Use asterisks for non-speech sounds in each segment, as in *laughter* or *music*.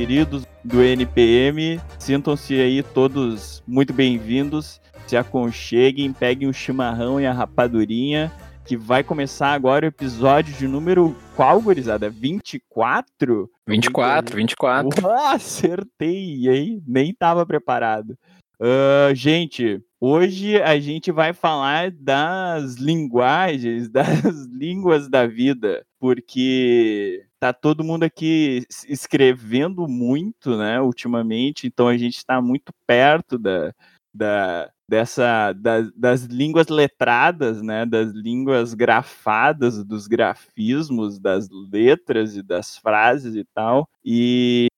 queridos do NPM. Sintam-se aí todos muito bem-vindos. Se aconcheguem, peguem o chimarrão e a rapadurinha, que vai começar agora o episódio de número qual, gurizada? 24? 24, 24. Oh, acertei, hein? Nem tava preparado. Uh, gente, hoje a gente vai falar das linguagens, *laughs* das línguas da vida, porque tá todo mundo aqui escrevendo muito, né, ultimamente, então a gente está muito perto da, da, dessa das, das línguas letradas, né, das línguas grafadas, dos grafismos, das letras e das frases e tal. E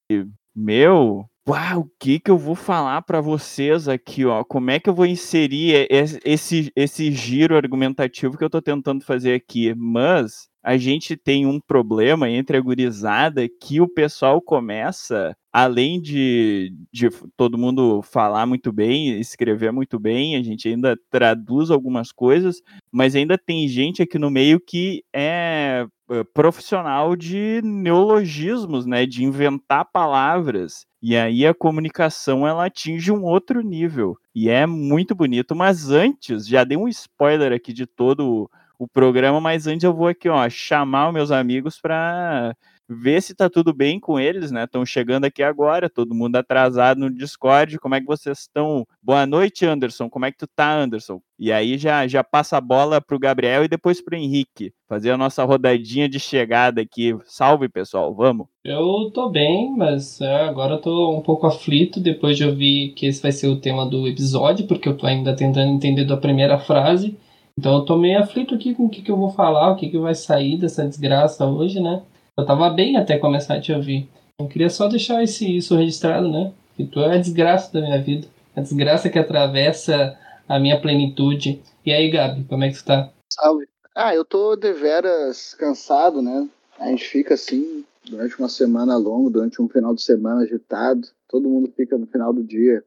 meu, Uau, o que que eu vou falar para vocês aqui, ó? Como é que eu vou inserir esse, esse giro argumentativo que eu estou tentando fazer aqui? Mas a gente tem um problema entre a gurizada que o pessoal começa, além de, de todo mundo falar muito bem, escrever muito bem, a gente ainda traduz algumas coisas, mas ainda tem gente aqui no meio que é profissional de neologismos, né, de inventar palavras. E aí a comunicação ela atinge um outro nível. E é muito bonito. Mas antes, já dei um spoiler aqui de todo o programa, mas antes eu vou aqui, ó, chamar os meus amigos para ver se tá tudo bem com eles, né? Estão chegando aqui agora, todo mundo atrasado no Discord. Como é que vocês estão? Boa noite, Anderson. Como é que tu tá, Anderson? E aí já já passa a bola pro Gabriel e depois pro Henrique, fazer a nossa rodadinha de chegada aqui. Salve, pessoal. Vamos. Eu tô bem, mas é, agora eu tô um pouco aflito depois de ouvir que esse vai ser o tema do episódio, porque eu tô ainda tentando entender da primeira frase. Então eu tô meio aflito aqui com o que, que eu vou falar, o que, que vai sair dessa desgraça hoje, né? Eu tava bem até começar a te ouvir. Eu queria só deixar esse, isso registrado, né? Que tu é a desgraça da minha vida. A desgraça que atravessa a minha plenitude. E aí, Gabi, como é que tu tá? Salve. Ah, eu tô deveras cansado, né? A gente fica assim durante uma semana longa, durante um final de semana agitado. Todo mundo fica no final do dia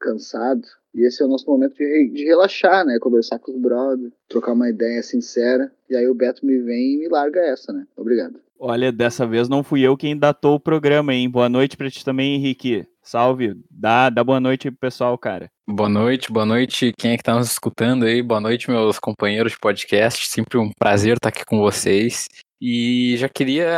cansado. E esse é o nosso momento de, de relaxar, né? Conversar com os brothers, trocar uma ideia sincera. E aí o Beto me vem e me larga essa, né? Obrigado. Olha, dessa vez não fui eu quem datou o programa, hein? Boa noite pra ti também, Henrique. Salve. Dá, dá boa noite pro pessoal, cara. Boa noite, boa noite quem é que tá nos escutando aí. Boa noite, meus companheiros de podcast. Sempre um prazer estar aqui com vocês. E já queria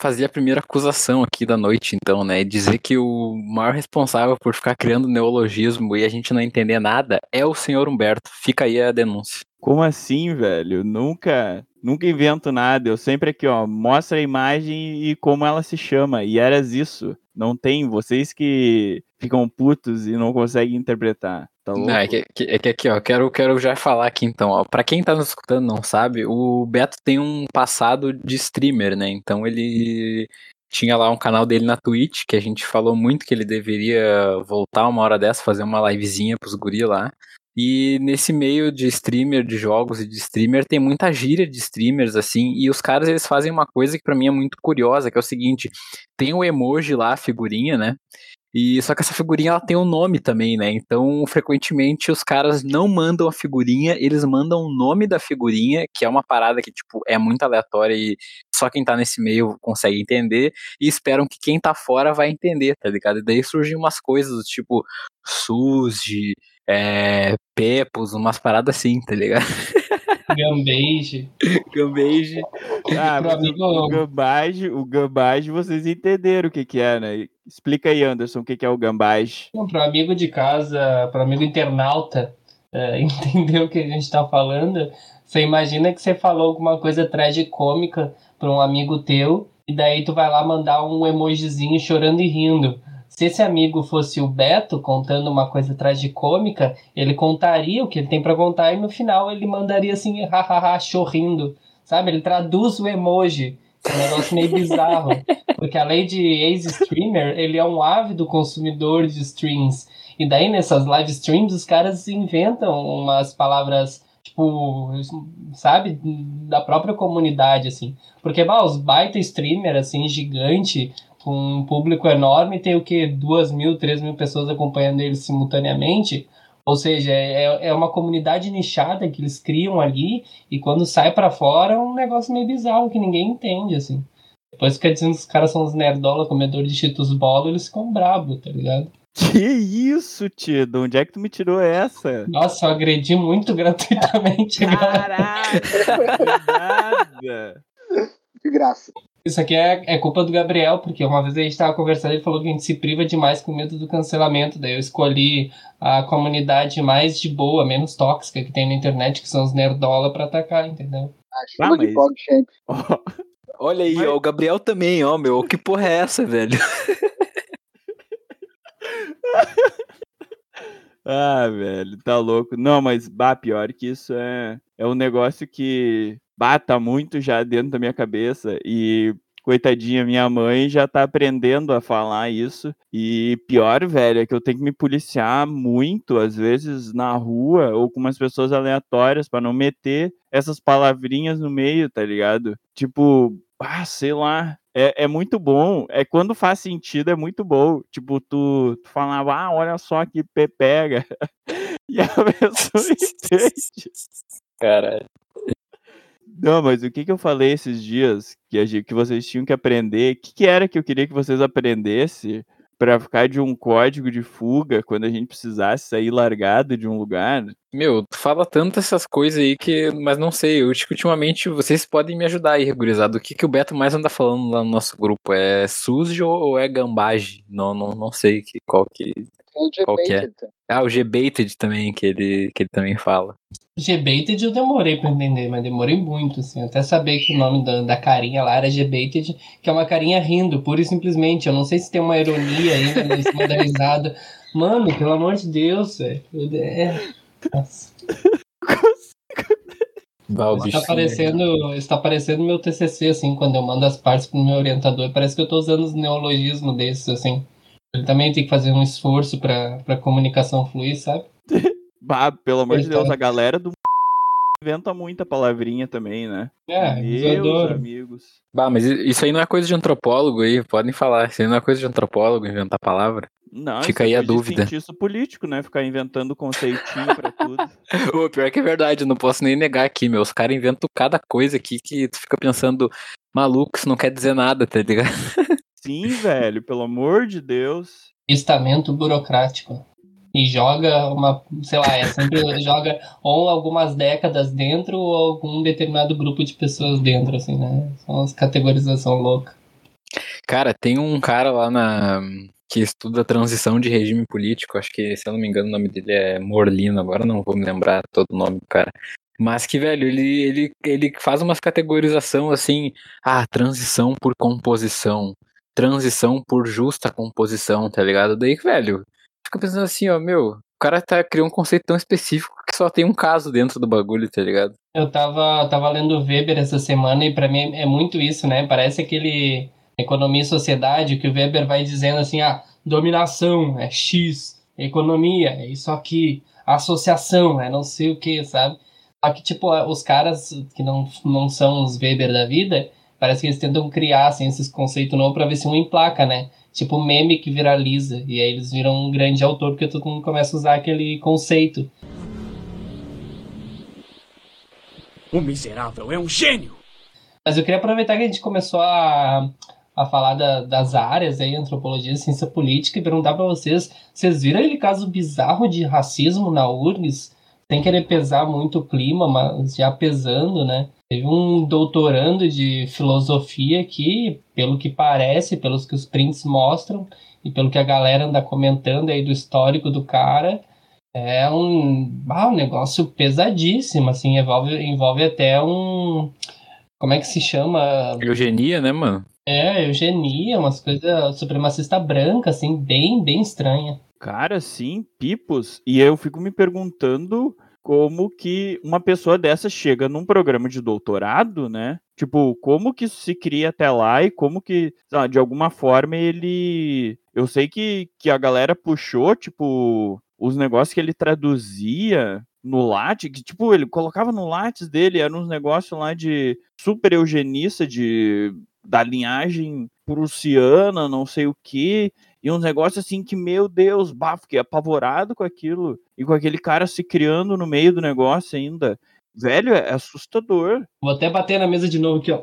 fazer a primeira acusação aqui da noite, então, né? Dizer que o maior responsável por ficar criando neologismo e a gente não entender nada é o senhor Humberto. Fica aí a denúncia. Como assim, velho? Nunca, nunca invento nada. Eu sempre aqui, ó, mostra a imagem e como ela se chama. E eras isso. Não tem vocês que ficam putos e não conseguem interpretar. Tá? Não, é, que, é que aqui, ó, quero, quero já falar aqui então, ó. Pra quem tá nos escutando não sabe, o Beto tem um passado de streamer, né? Então ele tinha lá um canal dele na Twitch, que a gente falou muito que ele deveria voltar uma hora dessa, fazer uma livezinha pros guri lá. E nesse meio de streamer de jogos e de streamer tem muita gíria de streamers assim, e os caras eles fazem uma coisa que para mim é muito curiosa, que é o seguinte, tem o emoji lá, a figurinha, né? E só que essa figurinha ela tem um nome também, né? Então, frequentemente os caras não mandam a figurinha, eles mandam o nome da figurinha, que é uma parada que tipo é muito aleatória e só quem tá nesse meio consegue entender e esperam que quem tá fora vai entender, tá ligado? E daí surgem umas coisas tipo Suzy, é, Pepos, umas paradas assim, tá ligado? *laughs* Gambage. Gambage. Ah, o, gambage, o gambage vocês entenderam o que que é, né? Explica aí, Anderson, o que que é o gambage. Para amigo de casa, para amigo internauta é, *laughs* entender o que a gente tá falando, você imagina que você falou alguma coisa tragicômica para um amigo teu e daí tu vai lá mandar um emojizinho chorando e rindo. Se esse amigo fosse o Beto contando uma coisa tragicômica, ele contaria o que ele tem para contar e no final ele mandaria assim, *laughs* hahaha, chorrindo. Sabe? Ele traduz o emoji. É um negócio meio bizarro. *laughs* Porque além de ex-streamer, ele é um ávido consumidor de streams. E daí nessas live streams os caras inventam umas palavras tipo, sabe, da própria comunidade, assim. Porque, bah, os baita streamer, assim, gigante, com um público enorme, tem o que? Duas mil, três mil pessoas acompanhando eles simultaneamente. Ou seja, é, é uma comunidade nichada que eles criam ali e quando sai para fora é um negócio meio bizarro que ninguém entende, assim. Depois fica dizendo que os caras são os nerdola, comedor de cheetos bolo, eles ficam brabo, tá ligado? Que isso, tio? De onde é que tu me tirou essa? Nossa, eu agredi muito *laughs* gratuitamente. Caraca! nada. De graça. Isso aqui é, é culpa do Gabriel, porque uma vez a gente tava conversando e ele falou que a gente se priva demais com medo do cancelamento. Daí eu escolhi a comunidade mais de boa, menos tóxica que tem na internet, que são os nerdola pra atacar, entendeu? Ah, de mas- champ. *laughs* Ó, Olha aí, Mas- ó, o Gabriel também, ó, meu. Que porra é essa, velho? *laughs* Ah, velho, tá louco. Não, mas bah, pior que isso é, é um negócio que bata muito já dentro da minha cabeça e coitadinha, minha mãe já tá aprendendo a falar isso. E pior, velho, é que eu tenho que me policiar muito, às vezes na rua ou com umas pessoas aleatórias pra não meter essas palavrinhas no meio, tá ligado? Tipo, ah, sei lá. É, é muito bom. É quando faz sentido, é muito bom. Tipo, tu, tu falava, ah, olha só que pé pega. *laughs* E a pessoa *laughs* entende. Caralho. Não, mas o que, que eu falei esses dias que, a gente- que vocês tinham que aprender? O que, que era que eu queria que vocês aprendessem pra ficar de um código de fuga quando a gente precisasse sair largado de um lugar? Meu, tu fala tanto essas coisas aí que. Mas não sei, eu acho que ultimamente vocês podem me ajudar aí, gurizada. O que, que o Beto mais anda falando lá no nosso grupo? É sujo ou é gambagem? Não, não, não sei que, qual que. Qual que é? Ah, o G-Baited também, que ele, que ele também fala. G-Baited eu demorei pra entender, mas demorei muito, assim. Até saber que o nome da, da carinha lá era G-Baited, que é uma carinha rindo, pura e simplesmente. Eu não sei se tem uma ironia aí em cima da risada. Mano, pelo amor de Deus, velho. É... Nossa. Bah, Está parecendo, está parecendo meu TCC, assim, quando eu mando as partes pro meu orientador. Parece que eu tô usando os neologismos desses, assim. Ele também tem que fazer um esforço pra, pra comunicação fluir, sabe? *laughs* Bah, pelo amor de Deus, Coitado. a galera do *laughs* inventa muita palavrinha também, né? É, eu Meus adoro. amigos. Bah, mas isso aí não é coisa de antropólogo aí, podem falar. Isso aí não é coisa de antropólogo, inventar palavra. Não, Fica isso aí é a dúvida. cientista político, né? Ficar inventando conceitinho pra tudo. *laughs* Ô, pior que é verdade, não posso nem negar aqui, meu. Os caras inventam cada coisa aqui que tu fica pensando, maluco, isso não quer dizer nada, tá ligado? Sim, velho, pelo amor de Deus. Estamento burocrático. E joga uma, sei lá, é sempre *laughs* joga ou algumas décadas dentro ou algum determinado grupo de pessoas dentro, assim, né? São umas categorização louca. Cara, tem um cara lá na. que estuda transição de regime político, acho que, se eu não me engano, o nome dele é Morlino, agora não vou me lembrar todo o nome do cara. Mas que, velho, ele, ele, ele faz umas categorização assim, ah, transição por composição, transição por justa composição, tá ligado? Daí, velho, fica pensando assim, ó, meu, o cara tá, criou um conceito tão específico que só tem um caso dentro do bagulho, tá ligado? Eu tava, tava lendo Weber essa semana e pra mim é muito isso, né? Parece aquele Economia e Sociedade que o Weber vai dizendo assim, ah, dominação é X, economia é isso aqui, associação é não sei o que, sabe? Só que, tipo, os caras que não, não são os Weber da vida, parece que eles tentam criar, assim, esses conceitos novos pra ver se um emplaca, né? Tipo, meme que viraliza. E aí eles viram um grande autor porque todo mundo começa a usar aquele conceito. O miserável é um gênio! Mas eu queria aproveitar que a gente começou a, a falar da- das áreas aí, antropologia, ciência política, e perguntar pra vocês, vocês viram aquele caso bizarro de racismo na URGS? Sem querer pesar muito o clima, mas já pesando, né? Teve um doutorando de filosofia que, pelo que parece, pelos que os prints mostram, e pelo que a galera anda comentando aí do histórico do cara, é um, ah, um negócio pesadíssimo, assim, envolve, envolve até um como é que se chama? Eugenia, né, mano? É, eugenia, umas coisas supremacista branca, assim, bem, bem estranha. Cara, sim, pipos. E eu fico me perguntando como que uma pessoa dessa chega num programa de doutorado, né? Tipo, como que isso se cria até lá e como que, de alguma forma ele. Eu sei que, que a galera puxou, tipo, os negócios que ele traduzia no Lattes, que, tipo, ele colocava no Lattes dele, eram uns negócios lá de super eugenista, de, da linhagem prussiana, não sei o que, e uns negócios assim que, meu Deus, bah, fiquei apavorado com aquilo, e com aquele cara se criando no meio do negócio ainda. Velho, é assustador. Vou até bater na mesa de novo aqui, ó.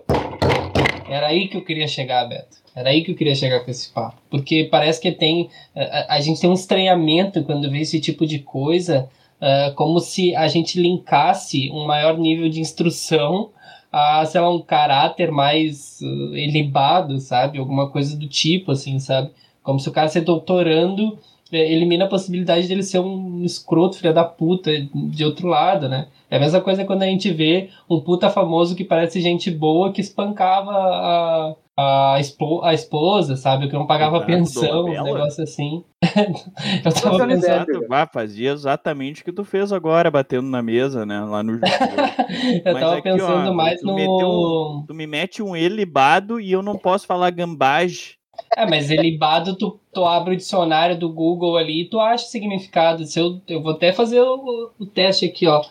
Era aí que eu queria chegar, Beto. Era aí que eu queria chegar com esse papo. Porque parece que tem. A, a gente tem um estranhamento quando vê esse tipo de coisa, uh, como se a gente linkasse um maior nível de instrução a, sei lá, um caráter mais uh, elibado, sabe? Alguma coisa do tipo, assim, sabe? Como se o cara ser doutorando é, elimina a possibilidade dele ser um escroto, filho da puta, de outro lado, né? É a mesma coisa quando a gente vê um puta famoso que parece gente boa que espancava a, a, espo, a esposa, sabe? Que não pagava Exato, pensão, um negócio assim. *laughs* eu tava pensando. Ah, fazia exatamente o que tu fez agora, batendo na mesa, né? Lá no jogo. *laughs* eu Mas tava aqui, pensando ó, mais no. Um, tu me mete um elibado e eu não posso falar gambage. É, mas elibado, tu, tu abre o dicionário do Google ali e tu acha significado. Eu, eu vou até fazer o, o teste aqui, ó.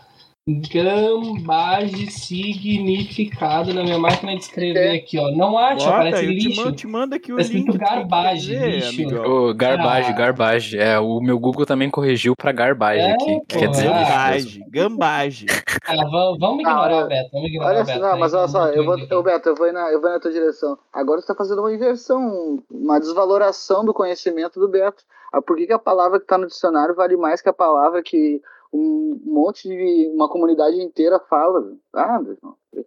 Gambage significado na minha máquina de escrever é. aqui, ó. Não acha, Bota, parece lixo. Te mando, te mando aqui o tá link. garbage, lixo. Oh, garbage, ah. garbage. É, o meu Google também corrigiu pra garbage é, aqui. Que quer dizer gambage, gambage. Ah, vamos, vamos ignorar, ah, Beto. Vamos ignorar, olha, Beto. Não, mas olha só, eu vou, eu, Beto, eu vou, na, eu vou na tua direção. Agora você tá fazendo uma inversão, uma desvaloração do conhecimento do Beto. Ah, por que, que a palavra que tá no dicionário vale mais que a palavra que um monte de. uma comunidade inteira fala. Ah,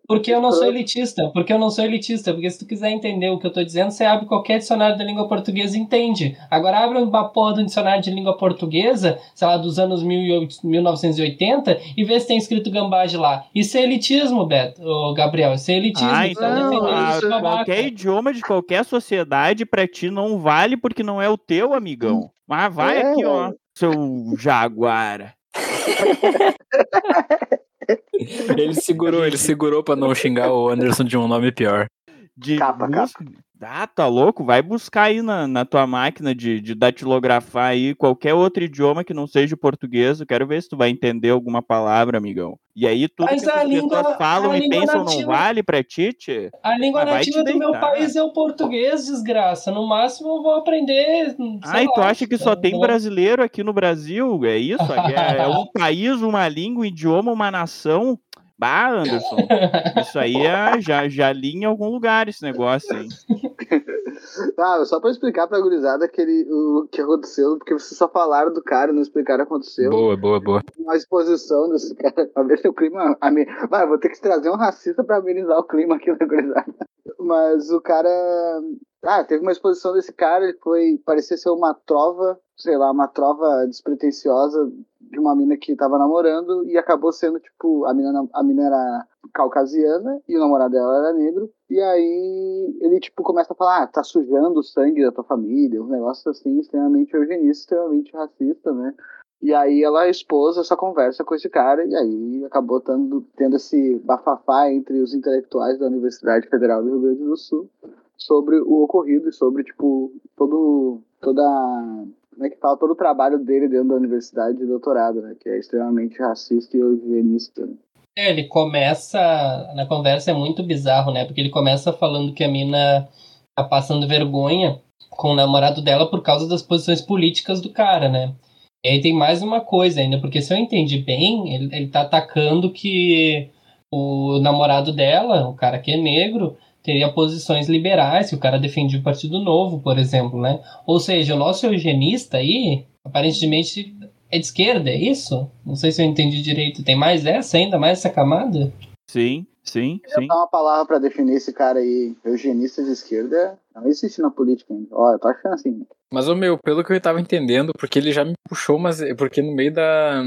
porque eu não sou elitista, porque eu não sou elitista, porque se tu quiser entender o que eu tô dizendo, você abre qualquer dicionário da língua portuguesa e entende. Agora abre uma porra de um dicionário de língua portuguesa, sei lá, dos anos 1980, e vê se tem escrito gambage lá. Isso é elitismo, Beto, Gabriel, isso é elitismo. Ah, então não, ah, qualquer idioma de qualquer sociedade pra ti não vale porque não é o teu, amigão. Mas vai é. aqui, ó, seu jaguara. Ele segurou, ele segurou pra não xingar o Anderson de um nome pior. De capa, capa. Ah, tá louco? Vai buscar aí na, na tua máquina de, de datilografar aí qualquer outro idioma que não seja português. Eu quero ver se tu vai entender alguma palavra, amigão. E aí tudo Mas que as pessoas falam e pensam nativa, não vale pra ti, A língua nativa do meu país é o português, desgraça. No máximo eu vou aprender. Ah, e tu acha que só tem brasileiro aqui no Brasil? É isso? É, é um *laughs* país, uma língua, um idioma, uma nação. Bah, Anderson, isso aí é, já, já li em algum lugar esse negócio, hein? *laughs* *laughs* Ah, só pra explicar pra gurizada aquele, o que aconteceu, porque vocês só falaram do cara e não explicaram o que aconteceu. Boa, boa, boa. Uma exposição desse cara, pra ver se o clima. Vai, vou ter que trazer um racista pra amenizar o clima aqui na gurizada. *laughs* Mas o cara. Ah, teve uma exposição desse cara, ele foi. parecia ser uma trova, sei lá, uma trova despretensiosa de uma mina que tava namorando e acabou sendo, tipo, a mina, a mina era caucasiana e o namorado dela era negro. E aí ele, tipo, começa a falar, ah, tá sujando o sangue da tua família, um negócio assim, extremamente eugenista, extremamente racista, né? E aí ela expôs essa conversa com esse cara e aí acabou tendo, tendo esse bafafá entre os intelectuais da Universidade Federal do Rio Grande do Sul sobre o ocorrido e sobre, tipo, todo, toda como é que fala, todo o trabalho dele dentro da universidade de doutorado, né? Que é extremamente racista e eugenista. Né? É, ele começa. Na conversa é muito bizarro, né? Porque ele começa falando que a mina tá passando vergonha com o namorado dela por causa das posições políticas do cara, né? E aí tem mais uma coisa ainda, porque se eu entendi bem, ele, ele tá atacando que o namorado dela, o cara que é negro, teria posições liberais, que o cara defendia o Partido Novo, por exemplo, né? Ou seja, o nosso eugenista aí, aparentemente é de esquerda, é isso? Não sei se eu entendi direito. Tem mais essa ainda, mais essa camada? Sim, sim, eu sim. dar uma palavra para definir esse cara aí, eugenista de esquerda, não existe na política ainda. Olha, eu tô achando assim. Mas, o meu, pelo que eu tava entendendo, porque ele já me puxou, mas porque no meio da.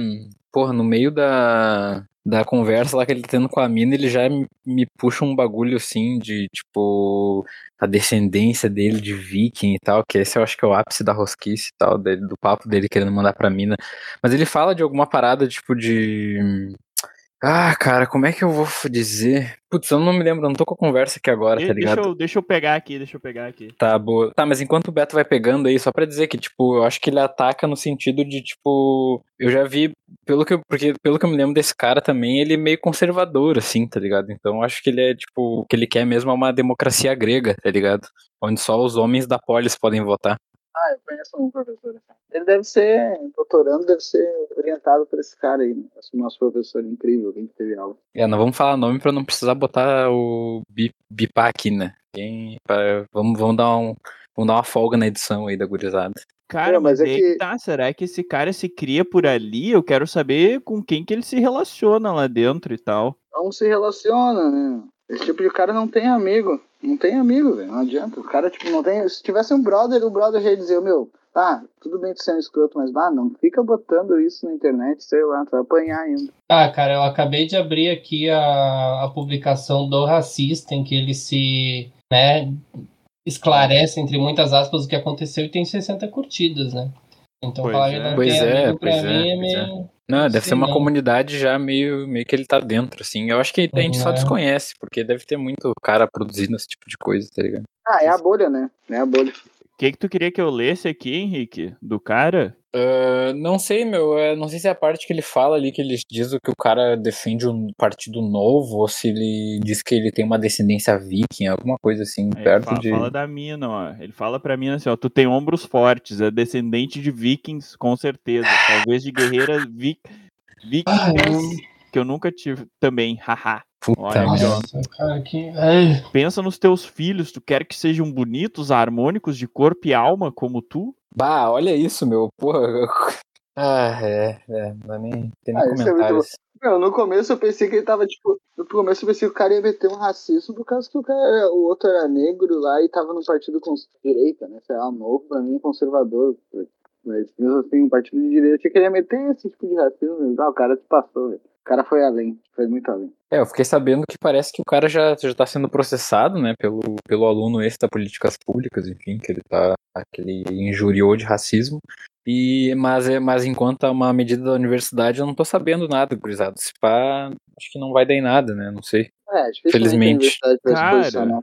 Porra, no meio da da conversa lá que ele tá tendo com a mina, ele já me puxa um bagulho assim de, tipo, a descendência dele de viking e tal, que esse eu acho que é o ápice da rosquice e tal, dele, do papo dele querendo mandar pra mina. Mas ele fala de alguma parada, tipo, de ah, cara, como é que eu vou dizer? Putz, eu não me lembro, não tô com a conversa aqui agora, tá ligado? Deixa eu, deixa eu pegar aqui, deixa eu pegar aqui. Tá, boa. Tá, mas enquanto o Beto vai pegando aí, só pra dizer que, tipo, eu acho que ele ataca no sentido de, tipo, eu já vi, pelo que eu, porque, pelo que eu me lembro desse cara também, ele é meio conservador, assim, tá ligado? Então eu acho que ele é, tipo, o que ele quer mesmo é uma democracia grega, tá ligado? Onde só os homens da polis podem votar. Ah, eu conheço um professor. Ele deve ser, doutorando, deve ser orientado por esse cara aí, né? Esse nosso professor incrível, alguém que teve aula. É, não vamos falar nome pra não precisar botar o bi- bipar aqui, né? Quem- pra- vamos, vamos, dar um, vamos dar uma folga na edição aí da gurizada. Cara, É, mas, é que que- tá, será que esse cara se cria por ali? Eu quero saber com quem que ele se relaciona lá dentro e tal. Não se relaciona, né? Esse tipo de cara não tem amigo. Não tem amigo, velho. Não adianta. O cara, tipo, não tem. Se tivesse um brother, o brother já ia dizer, meu, tá, tudo bem tu ser um escroto, mas, bah, não fica botando isso na internet, sei lá, tu vai apanhar ainda. Ah, cara, eu acabei de abrir aqui a, a publicação do racista, em que ele se, né, esclarece, entre muitas aspas, o que aconteceu e tem 60 curtidas, né? Então Pois falar que é. não Pois tem é, amigo pra pois é, mim é é. meio... Não, deve Sim, ser uma não. comunidade já meio, meio que ele tá dentro, assim. Eu acho que a gente só desconhece, porque deve ter muito cara produzindo esse tipo de coisa, tá ligado? Ah, é a bolha, né? É a bolha. O que que tu queria que eu lesse aqui, Henrique? Do cara? Ah, não sei, meu. é, não sei se é a parte que ele fala ali, que ele diz que o cara defende um partido novo, ou se ele diz que ele tem uma descendência viking, alguma coisa assim, Aí perto fala, de. fala da mina, ó. Ele fala pra mim assim, ó, tu tem ombros fortes, é descendente de vikings, com certeza. Talvez de guerreiras vi vikingas, que eu nunca tive também, *laughs* haha. Puta Olha, merda. Nossa, cara, que... Ai. Pensa nos teus filhos, tu quer que sejam bonitos, harmônicos de corpo e alma como tu? Bah, olha isso, meu. Porra. *laughs* Ah, é, é. Não é nem, tem nem Ah, é comentários. Meu, no começo eu pensei que ele tava, tipo, no começo eu pensei que o cara ia meter um racismo por causa que o, cara, o outro era negro lá e tava no partido com direita, né? Sei lá, novo, pra mim, conservador. Mas mesmo assim, um partido de direita, eu achei que ele ia meter esse tipo de racismo. Ah, o cara se passou, velho. O cara foi além, foi muito além. É, eu fiquei sabendo que parece que o cara já, já tá sendo processado, né, pelo, pelo aluno esse da políticas públicas, enfim, que ele tá. que ele injuriou de racismo. E, mas, é, mas enquanto é uma medida da universidade, eu não tô sabendo nada, gurizada. Se pá, acho que não vai dar em nada, né? Não sei. É, dificilmente Felizmente. Cara,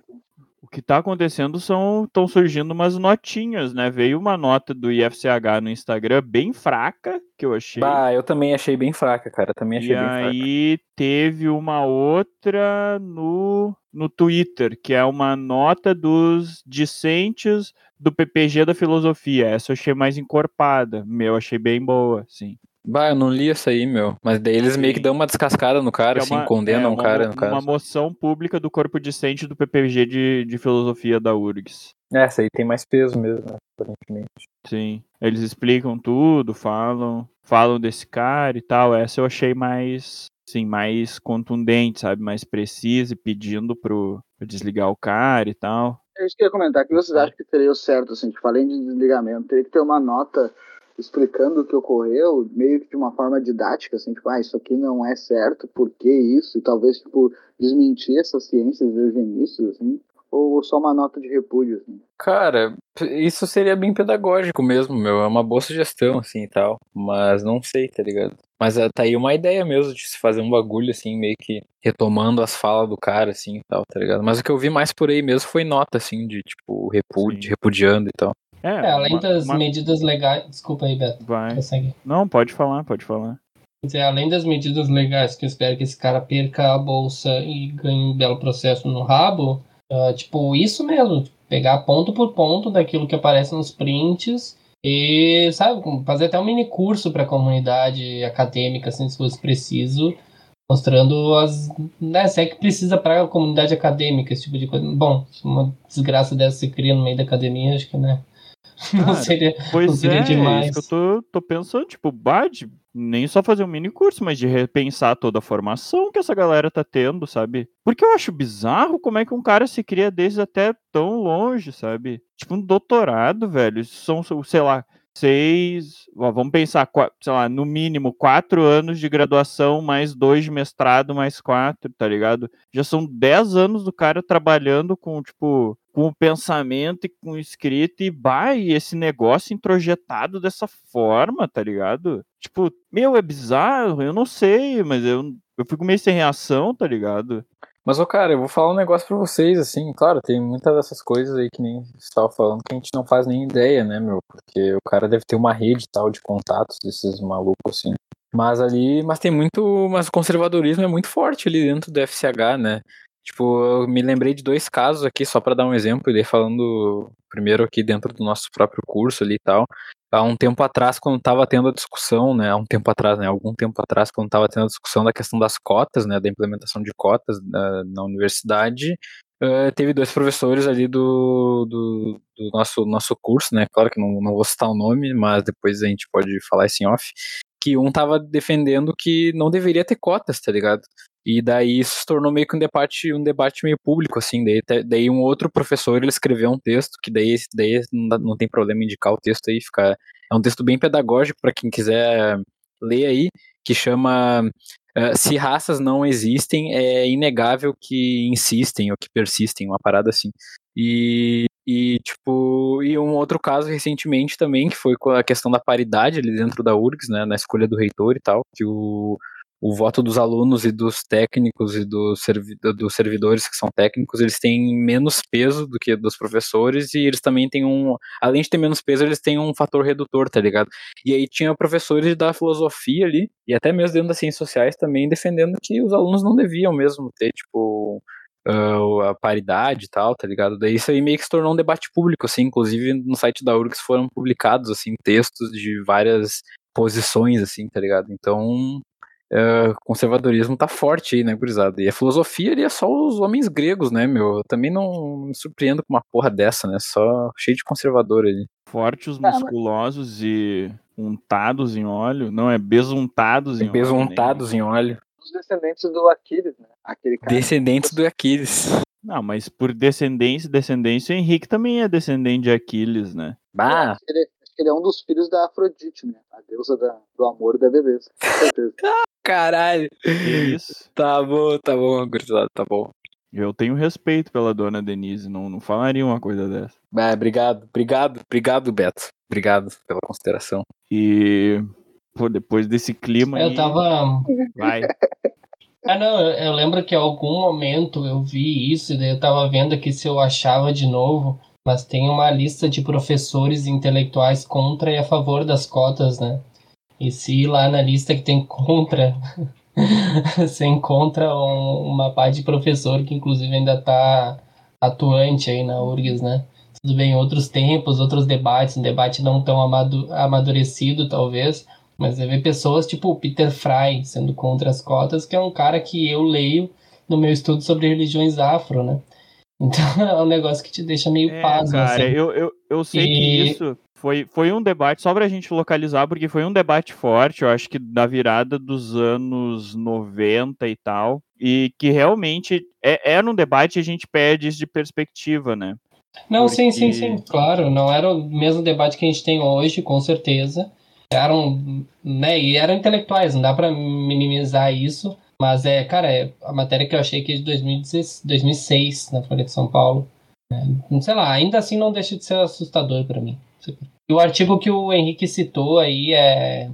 que tá acontecendo são. estão surgindo umas notinhas, né? Veio uma nota do IFCH no Instagram bem fraca, que eu achei. Bah, eu também achei bem fraca, cara. Também achei E bem fraca. aí teve uma outra no, no Twitter, que é uma nota dos discentes do PPG da filosofia. Essa eu achei mais encorpada. Meu, achei bem boa, sim. Bah, eu não li essa aí, meu. Mas daí eles meio que dão uma descascada no cara, Que é assim, uma- condenam é o cara, uma, no caso. uma moção pública do corpo discente do PPG de, de filosofia da URGS. É, Essa aí tem mais peso mesmo, né, aparentemente. Sim. Eles explicam tudo, falam, falam desse cara e tal. Essa eu achei mais, sim, mais contundente, sabe? Mais precisa e pedindo pro, pro desligar o cara e tal. É isso que eu ia comentar. O que vocês acham que seria o certo, assim, tipo, além de desligamento, teria que ter uma nota explicando o que ocorreu, meio que de uma forma didática, assim, tipo, ah, isso aqui não é certo, por que isso? E talvez, tipo, desmentir essas ciências eugenistas, assim, ou só uma nota de repúdio, assim. Cara, isso seria bem pedagógico mesmo, meu. É uma boa sugestão, assim e tal. Mas não sei, tá ligado? Mas ah, tá aí uma ideia mesmo de se fazer um bagulho, assim, meio que retomando as falas do cara, assim e tal, tá ligado? Mas o que eu vi mais por aí mesmo foi nota, assim, de tipo, repúdio, repudiando e tal. É, É, além uma- das uma- medidas legais... Desculpa aí, Beto. Vai. Consegue. Não, pode falar, pode falar. Dizer, além das medidas legais, que eu espero que esse cara perca a bolsa e ganhe um belo processo no rabo, ah, tipo, isso mesmo, pegar ponto por ponto daquilo que aparece nos prints e, sabe, fazer até um mini curso para a comunidade acadêmica, assim, se fosse preciso, mostrando as. Né, se é que precisa para a comunidade acadêmica, esse tipo de coisa. Bom, se uma desgraça dessa se cria no meio da academia, acho que, né? Não Cara, seria. Pois seria é, demais. isso que eu tô, tô pensando, tipo, bade, nem só fazer um mini curso, mas de repensar toda a formação que essa galera tá tendo, sabe? Porque eu acho bizarro como é que um cara se cria desde até tão longe, sabe? Tipo, um doutorado, velho. São, sei lá, seis. vamos pensar, sei lá, no mínimo quatro anos de graduação, mais dois de mestrado, mais quatro, tá ligado? Já são dez anos do cara trabalhando com, tipo, com o pensamento e com escrita e vai esse negócio introjetado dessa forma, tá ligado? Tipo, meu, é bizarro, eu não sei, mas eu, eu fico meio sem reação, tá ligado? Mas, ô, cara, eu vou falar um negócio pra vocês, assim, claro, tem muitas dessas coisas aí que nem você estava falando que a gente não faz nem ideia, né, meu? Porque o cara deve ter uma rede tal de contatos desses malucos, assim. Mas ali, mas tem muito, mas o conservadorismo é muito forte ali dentro do FCH, né? Tipo, eu me lembrei de dois casos aqui, só para dar um exemplo, ele falando primeiro aqui dentro do nosso próprio curso ali e tal. Há um tempo atrás, quando estava tendo a discussão, né, há um tempo atrás, né, algum tempo atrás, quando estava tendo a discussão da questão das cotas, né, da implementação de cotas na, na universidade, uh, teve dois professores ali do, do, do, nosso, nosso curso, né, claro que não, não vou citar o nome, mas depois a gente pode falar isso em off, que um tava defendendo que não deveria ter cotas, tá ligado? E daí isso se tornou meio que um debate, um debate meio público, assim. Daí, daí um outro professor ele escreveu um texto, que daí, daí não, dá, não tem problema indicar o texto aí, fica, é um texto bem pedagógico para quem quiser ler aí, que chama uh, Se raças não existem, é inegável que insistem ou que persistem, uma parada assim. E, e, tipo, e um outro caso recentemente também, que foi com a questão da paridade ali dentro da URGS, né, na escolha do reitor e tal, que o, o voto dos alunos e dos técnicos e dos, servi dos servidores que são técnicos, eles têm menos peso do que dos professores e eles também têm um, além de ter menos peso, eles têm um fator redutor, tá ligado? E aí tinha professores da filosofia ali, e até mesmo dentro das ciências sociais também, defendendo que os alunos não deviam mesmo ter, tipo, Uh, a paridade e tal, tá ligado? Daí isso aí meio que se tornou um debate público, assim, inclusive no site da URGS foram publicados, assim, textos de várias posições, assim, tá ligado? Então, uh, conservadorismo tá forte aí, né, gurizada? E a filosofia ali é só os homens gregos, né, meu? Eu também não me surpreendo com uma porra dessa, né? Só cheio de conservador ali. Fortes, musculosos e untados em óleo. Não, é besuntados em óleo. Besuntados em óleo. Os descendentes do Aquiles, né? Aquele cara. Descendentes do Aquiles. Não, mas por descendência, descendência, o Henrique também é descendente de Aquiles, né? Bah, Ele, ele é um dos filhos da Afrodite, né? A deusa da- do amor e da beleza. Com certeza. *laughs* caralho. Que isso? Tá bom, tá bom, gurizada, tá bom. Eu tenho respeito pela dona Denise, não, não falaria uma coisa dessa. Bah, obrigado, obrigado, obrigado, Beto. Obrigado pela consideração. E pô, depois desse clima aí, Eu tava. vai. *laughs* Ah, não, eu, eu lembro que em algum momento eu vi isso, e daí eu tava vendo aqui se eu achava de novo, mas tem uma lista de professores intelectuais contra e a favor das cotas, né? E se lá na lista que tem contra, *laughs* você encontra um- uma parte de professor que inclusive ainda tá atuante aí na URGS, né? Tudo bem, outros tempos, outros debates, um debate não tão amadu- amadurecido, talvez, mas você vê pessoas tipo o Peter Fry sendo contra as cotas, que é um cara que eu leio no meu estudo sobre religiões afro, né? Então *laughs* é um negócio que te deixa meio É, pasmo, cara, assim. eu, eu, eu sei que E- isso foi, foi um debate, só pra gente localizar, porque foi um debate forte, eu acho que da virada dos anos 90 e tal, e que realmente é, era um debate e a gente perde isso de perspectiva, né? Não, sim, sim, porque- sim, claro. Não era o mesmo debate que a gente tem hoje, com certeza. Eram, né, e eram intelectuais, não dá pra minimizar isso. Mas é, cara, é a matéria que eu achei que é de 2016, 2006, na Folha de São Paulo. É, não sei lá, ainda assim não deixa de ser assustador pra mim. E o artigo que o Henrique citou aí é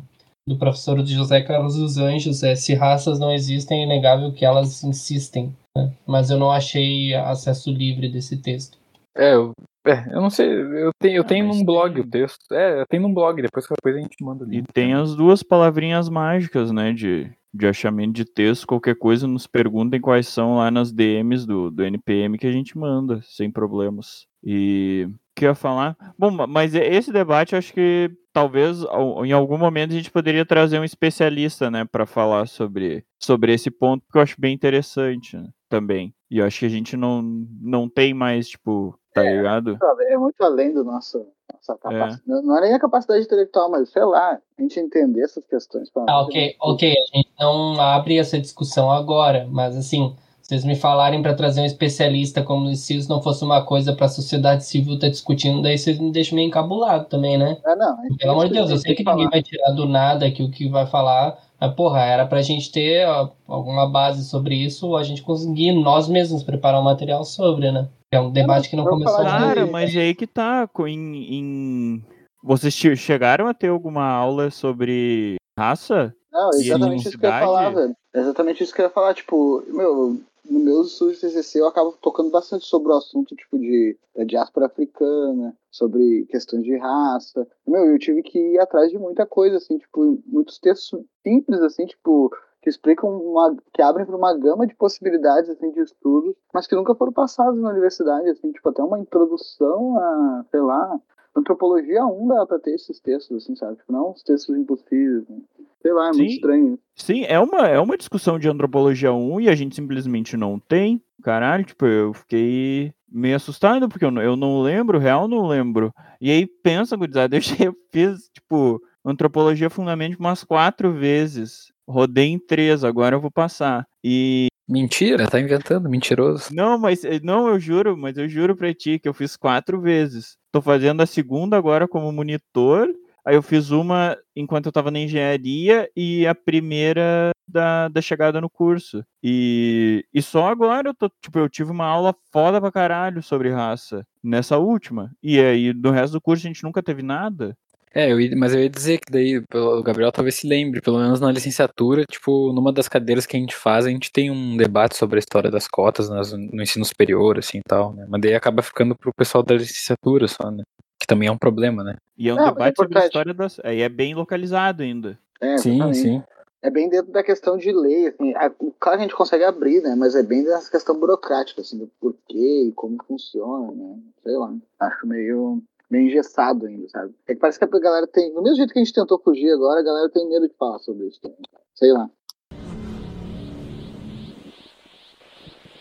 do professor José Carlos dos Anjos, é Se raças não existem, é inegável que elas insistem. né? Mas eu não achei acesso livre desse texto. É, eu, é, eu não sei, eu tenho, eu Ah, tenho mas num blog tem- o texto. É, eu tenho num blog, depois qualquer coisa a gente manda o E tem as duas palavrinhas mágicas, né, de, de achamento de texto, qualquer coisa, nos perguntem quais são lá nas DMs do, do NPM que a gente manda, sem problemas. E que eu ia falar? Bom, ma- mas esse debate eu acho que talvez em algum momento a gente poderia trazer um especialista, né, para falar sobre, sobre esse ponto, porque eu acho bem interessante né, também. E eu acho que a gente não, não tem mais, tipo, tá ligado? É muito além do nosso nossa capacidade. Não não é nem a capacidade intelectual, mas sei lá, a gente entender essas questões. Ah, ok, ok, a gente não abre essa discussão agora, mas assim, vocês me falarem para trazer um especialista como se isso não fosse uma coisa para a sociedade civil estar discutindo, daí vocês me deixam meio encabulado também, né? Ah, não. gente Pelo amor de Deus, eu sei que falar. ninguém vai tirar do nada aqui o que vai falar, mas porra, era pra gente ter ó, alguma base sobre isso, ou a gente conseguir nós mesmos preparar um material sobre, né? É um debate que não começou de- Cara, hoje. mas é aí que tá. Em, em- Vocês che- chegaram a ter alguma aula sobre raça? Não, é E exatamente isso que eu ia falar, velho. É exatamente isso que eu ia falar. Tipo, meu, no meus estudos de TCC eu acabo tocando bastante sobre o assunto, tipo, de da diáspora africana, sobre questões de raça. Meu, eu tive que ir atrás de muita coisa, assim, tipo, muitos textos simples, assim, tipo, que explicam uma, que abrem para uma gama de possibilidades assim de estudos, mas que nunca foram passados na universidade, assim, tipo até uma introdução a, sei lá, antropologia 1 dá para ter esses textos, assim, sabe? Tipo, não os textos impossíveis, né? sei lá, é Sim. muito estranho. Sim, é uma, é uma discussão de antropologia 1 e a gente simplesmente não tem. Caralho, tipo, eu fiquei meio assustado, porque eu, não- eu não lembro, real não lembro. E aí, pensa, gurizada, *laughs* eu já fiz, tipo, antropologia fundamental umas quatro vezes. Rodei em três, agora eu vou passar. E. Mentira, tá inventando, mentiroso. Não, mas eh, não, eu juro, mas eu juro pra ti que eu fiz quatro vezes. Tô fazendo a segunda agora como monitor. Aí eu fiz uma enquanto eu tava na engenharia e a primeira da, da chegada no curso. E, e só agora eu tô, tipo, eu tive uma aula foda pra caralho sobre raça. Nessa última. E aí, do resto do curso, a gente nunca teve nada. É, eu ia- mas eu ia dizer que daí o Gabriel talvez se lembre, pelo menos na licenciatura, tipo, numa das cadeiras que a gente faz, a gente tem um debate sobre a história das cotas nas- no ensino superior, assim, e tal, né? Mas daí acaba ficando pro pessoal da licenciatura só, né? Que também é um problema, né? E é um Não, é debate sobre a história das. Aí é bem localizado ainda. É, sim, exatamente. sim. É bem dentro da questão de lei, assim, a- claro que a gente consegue abrir, né, mas é bem dessa questão burocrática, assim, do porquê e como funciona, né, sei lá, acho meio, meio engessado ainda, sabe? É que parece que a galera tem, do mesmo jeito que a gente tentou fugir agora, a galera tem medo de falar sobre isso também, sei lá.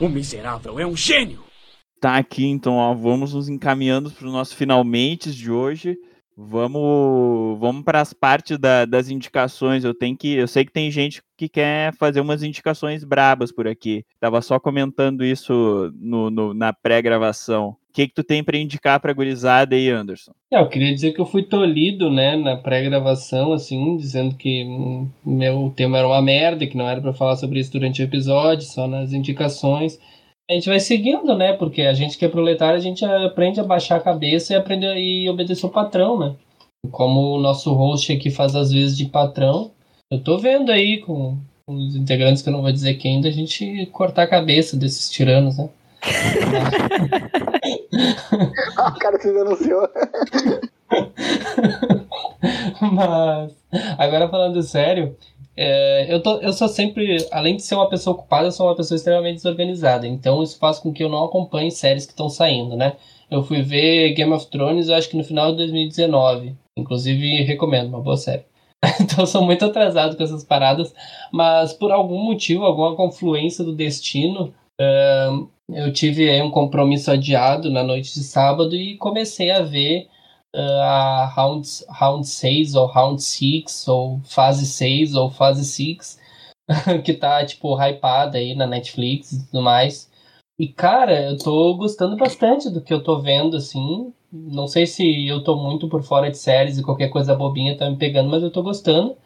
O miserável é um gênio! Tá aqui, então, ó, vamos nos encaminhando para o nosso finalmente de hoje. Vamos, vamos para as partes da- das indicações. Eu tenho que, eu sei que tem gente que quer fazer umas indicações brabas por aqui. Tava só comentando isso no, no- na pré-gravação. O que que tu tem para indicar para gurizada aí, Anderson? É, eu queria dizer que eu fui tolhido, né, na pré-gravação, assim, dizendo que hum, meu tema era uma merda, que não era pra falar sobre isso durante o episódio, só nas indicações. A gente vai seguindo, né, porque a gente que é proletário, a gente aprende a baixar a cabeça e aprende a e obedecer o patrão, né. Como o nosso host aqui faz às vezes de patrão, eu tô vendo aí com com os integrantes que eu não vou dizer quem, da gente cortar a cabeça desses tiranos, né. *laughs* Ah, *laughs* o cara se denunciou. Mas, agora falando sério, é, eu, tô, eu sou sempre, além de ser uma pessoa ocupada, eu sou uma pessoa extremamente desorganizada. Então isso faz com que eu não acompanhe séries que estão saindo, né? Eu fui ver Game of Thrones, acho que no final de 2019. Inclusive, recomendo, uma boa série. *laughs* então eu sou muito atrasado com essas paradas, mas por algum motivo, alguma confluência do destino, eu tive aí um compromisso adiado na noite de sábado e comecei a ver a round, round 6 ou round 6 ou fase 6 ou fase 6 *laughs* que tá tipo hypada aí na Netflix e tudo mais. E cara, eu tô gostando bastante do que eu tô vendo assim. Não sei se eu tô muito por fora de séries e qualquer coisa bobinha tá me pegando, mas eu tô gostando.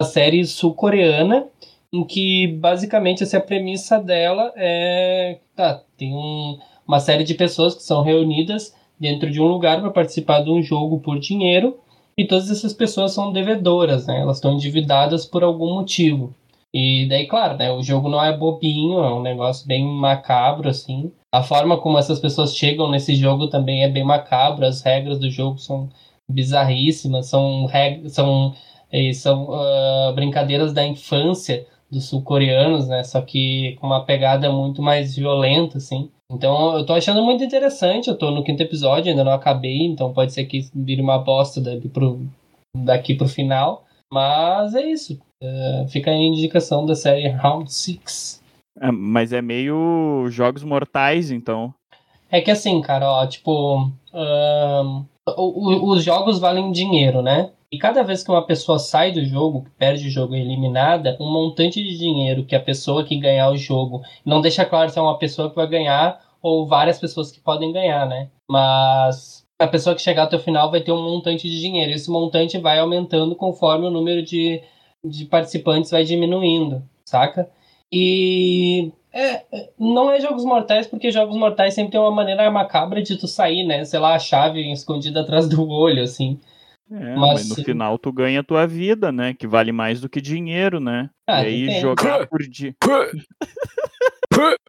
A série sul-coreana em que basicamente essa premissa dela é, tá, tem um, uma série de pessoas que são reunidas dentro de um lugar para participar de um jogo por dinheiro e todas essas pessoas são devedoras, né? Elas estão endividadas por algum motivo. E daí, claro, né? O jogo não é bobinho, é um negócio bem macabro, assim. A forma como essas pessoas chegam nesse jogo também é bem macabro. As regras do jogo são bizarríssimas, são, são, eh, são uh, brincadeiras da infância dos sul-coreanos, né? Só que com uma pegada muito mais violenta, assim. Então eu tô achando muito interessante, eu tô no quinto episódio, ainda não acabei, então pode ser que vire uma bosta daqui pro, daqui pro final. Mas é isso. Uh, fica a indicação da série Round 6. É, mas é meio jogos mortais, então. É que assim, cara, ó, tipo. O, os jogos valem dinheiro, né? E cada vez que uma pessoa sai do jogo, perde o jogo, é eliminada, um montante de dinheiro que a pessoa que ganhar o jogo, não deixa claro se é uma pessoa que vai ganhar ou várias pessoas que podem ganhar, né? Mas a pessoa que chegar até o final vai ter um montante de dinheiro. Esse montante vai aumentando conforme o número de, de participantes vai diminuindo, saca? E é, não é Jogos Mortais, porque Jogos Mortais sempre tem uma maneira macabra de tu sair, né? Sei lá, a chave escondida atrás do olho, assim. É, Mas mas no sim. final tu ganha a tua vida, né? Que vale mais do que dinheiro, né? Ah, e aí depende. jogar por dia. *laughs*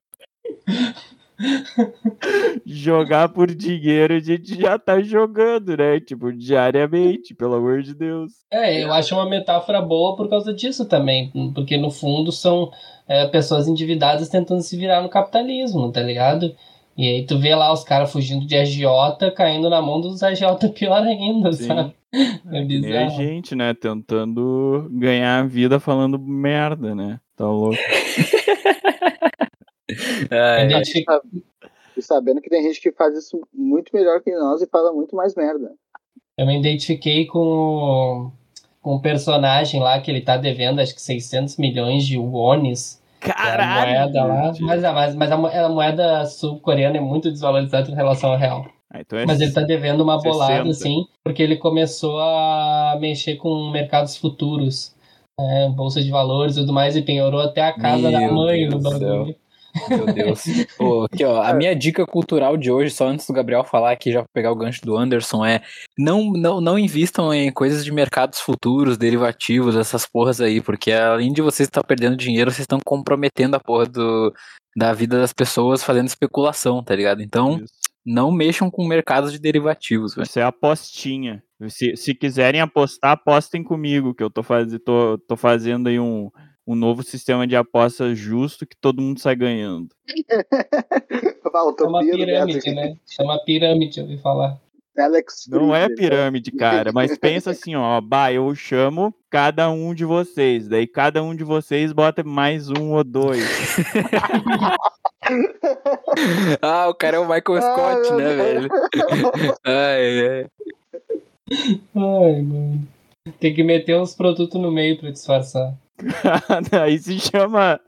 Jogar por dinheiro a gente já tá jogando, né? Tipo, diariamente, pelo amor de Deus. É, eu acho uma metáfora boa por causa disso também, porque no fundo são é, pessoas endividadas tentando se virar no capitalismo, tá ligado? E aí tu vê lá os caras fugindo de agiota, caindo na mão dos agiota *laughs* pior ainda, Sim. sabe? *laughs* É E a bizarro. gente, né? Tentando ganhar a vida falando merda, né? Tá louco. *laughs* É, Identifica- E sabendo que tem gente que faz isso muito melhor que nós e fala muito mais merda. Eu me identifiquei com o, com o personagem lá que ele tá devendo, acho que 600 milhões de wones. é a Caralho! moeda lá. gente. Mas, a- mas, mas a moeda sul-coreana é muito desvalorizada em relação ao real. Ah, então é Mas ele tá devendo uma 60. bolada, assim, porque ele começou a mexer com mercados futuros. é, bolsa de valores e tudo mais, e penhorou até a casa da Meu mãe Deus do bagulho. Meu Deus. *laughs* Pô, aqui, ó, a minha dica cultural de hoje, só antes do Gabriel falar aqui, já pegar o gancho do Anderson, é não, não, não invistam em coisas de mercados futuros, derivativos, essas porras aí, porque além de vocês estar perdendo dinheiro, vocês estão comprometendo a porra do, da vida das pessoas fazendo especulação, tá ligado? Então, Isso. Não mexam com mercados de derivativos, velho. Isso é apostinha. Se, se quiserem apostar, apostem comigo, que eu tô, faz, tô, tô fazendo aí um, um novo sistema de apostas justo que todo mundo sai ganhando. Ah, É uma utopia do pirâmide, né? Chama pirâmide, eu ouvi falar. Alex Não é Friedman. pirâmide, cara, mas *laughs* pensa assim, ó, bah, eu chamo cada um de vocês, daí cada um de vocês bota mais um ou dois. *laughs* Ah, o cara é o Michael Scott, meu né, Deus. velho? *laughs* Ai, ai. Ai, mano. Tem que meter uns produtos no meio pra disfarçar. Aí se chama.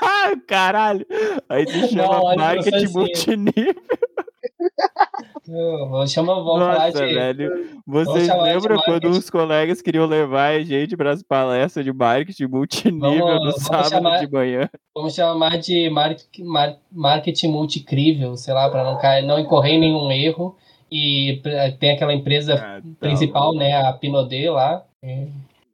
Ah, caralho! Aí se Não, chama olha, marketing multinível. Vou chamar, falar Nossa, de. velho. Vocês lembram quando os colegas queriam levar a gente para as palestras de marketing multinível Vamos- no sábado chamar- de manhã? Vamos chamar de mar- mar- marketing multicrível, sei lá, pra não, cair, não incorrer em nenhum erro. E tem aquela empresa Ah, tá principal, né? A Pinodê lá, é,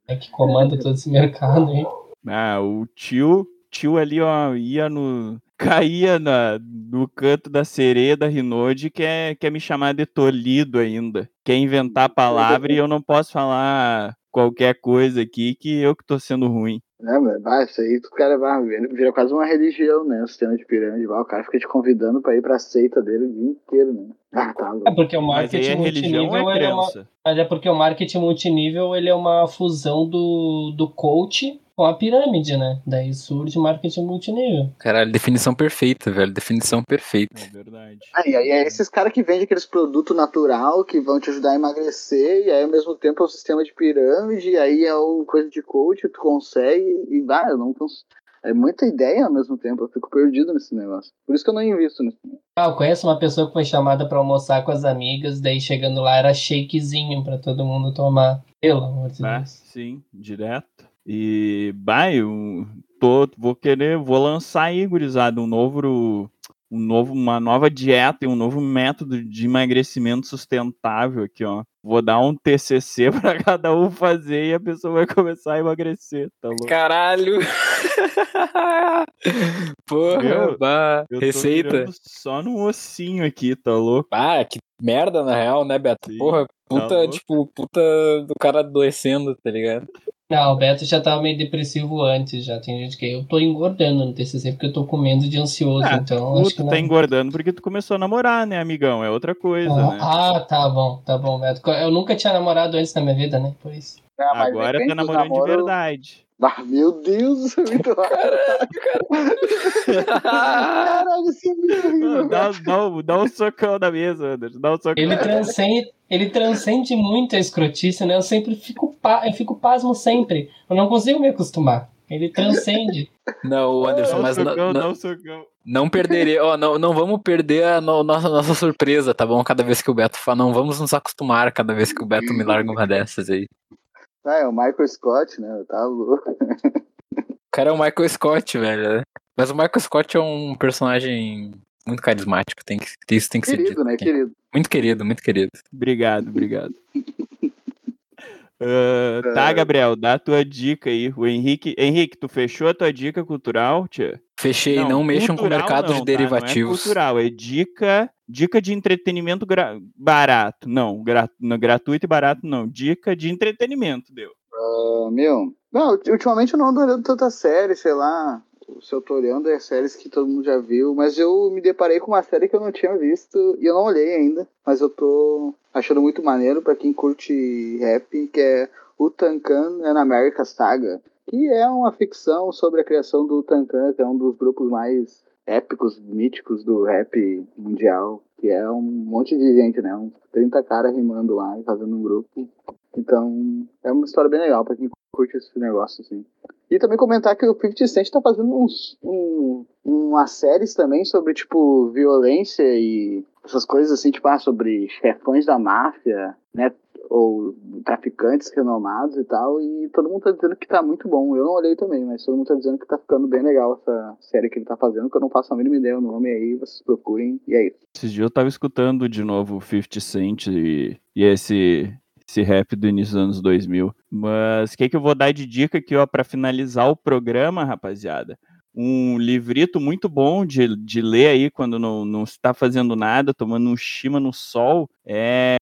é que comanda todo esse mercado aí. Ah, o tio, tio ali, ó, ia no. Caía na, no canto da sereia da Rinode, quer, quer me chamar de tolido ainda. Quer inventar palavra e eu não posso falar qualquer coisa aqui que eu que tô sendo ruim. É, mas vai, isso aí o cara vai vira, quase uma religião, né? O sistema de pirâmide. vai, O cara fica te convidando pra ir pra seita dele o dia inteiro, né? Ah, tá É louco. porque o marketing é multinível é ele é uma, mas é porque o marketing multinível ele é uma fusão do, do coach com a pirâmide, né? Daí surge o marketing multinível. Caralho, definição perfeita, velho. Definição perfeita. É verdade. Aí, aí é esses caras que vendem aqueles produtos natural que vão te ajudar a emagrecer, e aí ao mesmo tempo é um sistema de pirâmide, e aí é uma coisa de coach, tu consegue, e vai, eu não cons... É muita ideia ao mesmo tempo, eu fico perdido nesse negócio. Por isso que eu não invisto nisso. Ah, eu conheço uma pessoa que foi chamada pra almoçar com as amigas, daí chegando lá era shakezinho pra todo mundo tomar. Pelo amor de Tá? Deus. Sim, direto. E, bah, eu tô, vou querer, vou lançar aí, gurizada, um novo, um novo, uma nova dieta e um novo método de emagrecimento sustentável aqui, ó. Vou dar um TCC *laughs* pra cada um fazer e a pessoa vai começar a emagrecer, tá louco? Caralho! *laughs* Porra, Meu, bah, receita. só no ossinho aqui, tá louco? Ah, que merda, na real, né, Beto? Sim, Porra, puta, louco. tipo, puta do cara adoecendo, tá ligado? Não, o Beto já tava meio depressivo antes, já tem gente que eu tô engordando no TCC porque eu tô comendo de ansioso, Ah, então Tu, acho que tu não. tá engordando porque tu começou a namorar, né, amigão? É outra coisa, ah, né? ah, tá bom, tá bom, Beto. Eu nunca tinha namorado antes na minha vida, né? Por isso. Ah, mas Agora tá do namorando de namoro- verdade. Ah, meu Deus, é muito raro. *laughs* Caralho, isso é muito horrível. Dá, dá, um- dá um socão na mesa, Anderson. Dá um socão. Ele transcende, ele transcende muito a escrotice, né? Eu sempre fico, eu fico pasmo sempre. Eu não consigo me acostumar. Ele transcende. *laughs* Não, Anderson, mas não, não, não perderei, ó, não, não vamos perder a no- nossa, nossa surpresa, tá bom? Cada vez que o Beto fala, não vamos nos acostumar cada vez que o Beto me larga uma dessas aí. Ah, é o Michael Scott, né? Tá louco. O cara é o Michael Scott, velho. né? Mas o Michael Scott é um personagem muito carismático, tem que, isso tem que ser Querido, dito. né? Querido. Muito querido, muito querido. Obrigado, obrigado. Ah, tá, É. Gabriel, dá a tua dica aí. O Henrique. Henrique, tu fechou a tua dica cultural, tia? Fechei, não, mexam com o mercado não, de tá? derivativos. Não é cultural, é dica, dica de entretenimento gra- barato. Não, gra- não, gratuito e barato não. Dica de entretenimento, deu. Ah, meu, não, ultimamente eu não ando olhando tanta série, sei lá. Se eu tô olhando é séries que todo mundo já viu, mas eu me deparei com uma série que eu não tinha visto e eu não olhei ainda, mas eu tô achando muito maneiro pra quem curte rap, que é o Tankan and America Saga, que é uma ficção sobre a criação do Tankan, que é um dos grupos mais épicos, míticos do rap mundial, que é um monte de gente, né? Uns 30 caras rimando lá e fazendo um grupo. Então, é uma história bem legal pra quem curte esse negócio, assim. E também comentar que o 50 Cent tá fazendo uns, um, umas séries também sobre, tipo, violência e essas coisas assim, tipo, ah, sobre chefões da máfia, né? Ou traficantes renomados e tal. E todo mundo tá dizendo que tá muito bom. Eu não olhei também, mas todo mundo tá dizendo que tá ficando bem legal essa série que ele tá fazendo, que eu não faço a mínima ideia o nome aí, vocês procurem. E é isso. Esses dias eu tava escutando de novo o 50 Cent e, e esse, esse rap do início dos anos 2000. Mas o que, que eu vou dar de dica aqui, ó, pra finalizar o programa, rapaziada? Um livrito muito bom de, de ler aí quando não, não está fazendo nada, tomando um chima no sol. É,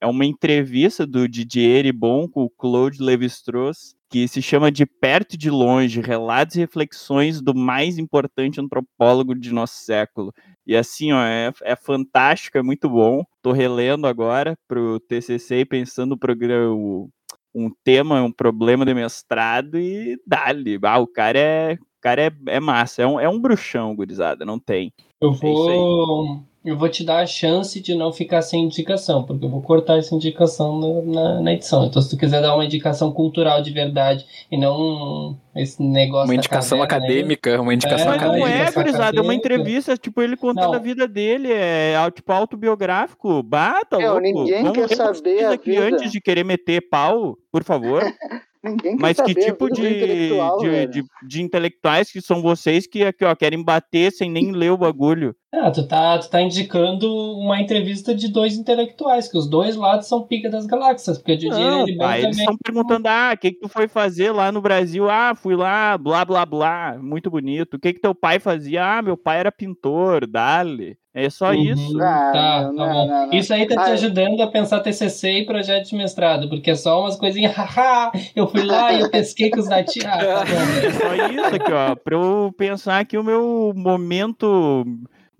é uma entrevista do Didier Eribon com o Claude Lévi-Strauss, que se chama De Perto e de Longe, Relatos e Reflexões do mais importante antropólogo de nosso século. E assim, ó, é, é fantástico, é muito bom. Tô relendo agora pro TCC e pensando no programa, o- um tema, um problema de mestrado e dali. Ah, o cara é, o cara é, é massa, é um, é um bruxão, gurizada, não tem. Eu É vou. Eu vou te dar a chance de não ficar sem indicação, porque eu vou cortar essa indicação na, na, na edição. Então, se tu quiser dar uma indicação cultural de verdade e não esse negócio. Uma indicação caverna acadêmica, uma indicação É, Mas não acadêmica. é, Essa gurizada, é uma acadêmica. entrevista, tipo, ele contando Não. a vida dele, é tipo autobiográfico. Bata, Meu, louco. ninguém Vamos quer saber a aqui vida. antes de querer meter pau, por favor. *laughs* Ninguém quer Mas que saber tipo de, intelectual, de, de, de intelectuais que são vocês que aqui, ó, querem bater sem nem ler o bagulho? Ah, tu tá, tu tá indicando uma entrevista de dois intelectuais, que os dois lados são pica das galáxias, porque o Didier Não, pai, eles também. estão perguntando, ah, o que que tu foi fazer lá no Brasil? Ah, fui lá, blá, blá, blá, muito bonito. O que que teu pai fazia? Ah, meu pai era pintor, dale. É só Uhum. isso. Ah, tá, não, tá não, bom. não, não. Isso aí tá te Ah, ajudando a pensar TCC e projeto de mestrado, porque é só umas coisinhas, *laughs* haha, eu fui lá e eu *laughs* pesquei com os nativos. Ah, tá bom, É só isso aqui, ó, pra eu pensar aqui o meu momento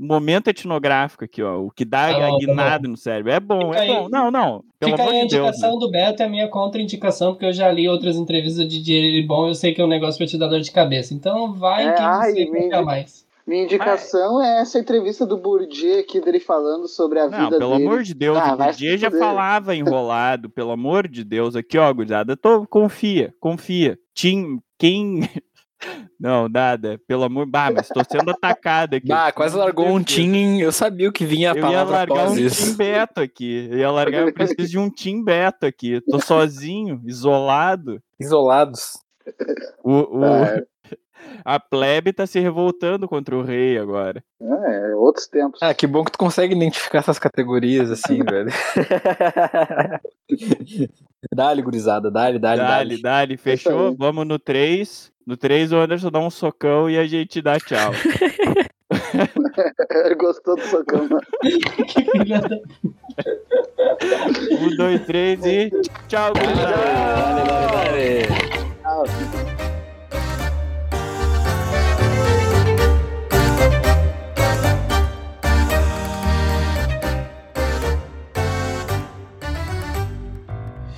momento etnográfico aqui, ó, o que dá Tá bom, a tá guinada no cérebro. É bom, Fica é bom. aí- Não, não, pelo Fica amor aí a de Deus. né? indicação do Beto e a minha contraindicação, porque eu já li outras entrevistas de Didier Bom eu sei que é um negócio pra te dar dor de cabeça. Então vai É, quem ai, você me mais. Minha indicação é essa entrevista do Bourdieu aqui dele falando sobre a Não, vida pelo dele. amor de Deus, Ah, o dia já falava enrolado, pelo amor de Deus. Aqui, ó, gurizada, tô, confia, confia. Tim, quem... *laughs* Não, nada, pelo amor... Bah, mas tô sendo atacado aqui. Ah, quase largou um tim. Eu sabia o que vinha a Eu ia palavra largar após um isso. Tim *laughs* Beto aqui. Eu ia largar, eu preciso de um Tim Beto aqui. Tô sozinho, isolado. Isolados. O, o- Ah, a plebe tá se revoltando contra o rei agora. é, outros tempos. Ah, que bom que tu consegue identificar essas categorias assim, *laughs* velho. dá-lhe, gurizada, dá-lhe, dá-lhe, Dali, dá-lhe. dali, fechou? Vamos no 3. No 3 o Anderson dá um socão e a gente dá tchau. Ele *laughs* gostou do socão. né? Que filha da um, dois, três e tchau, gurizada. Dá-lhe, dá-lhe, dá-lhe. Ah,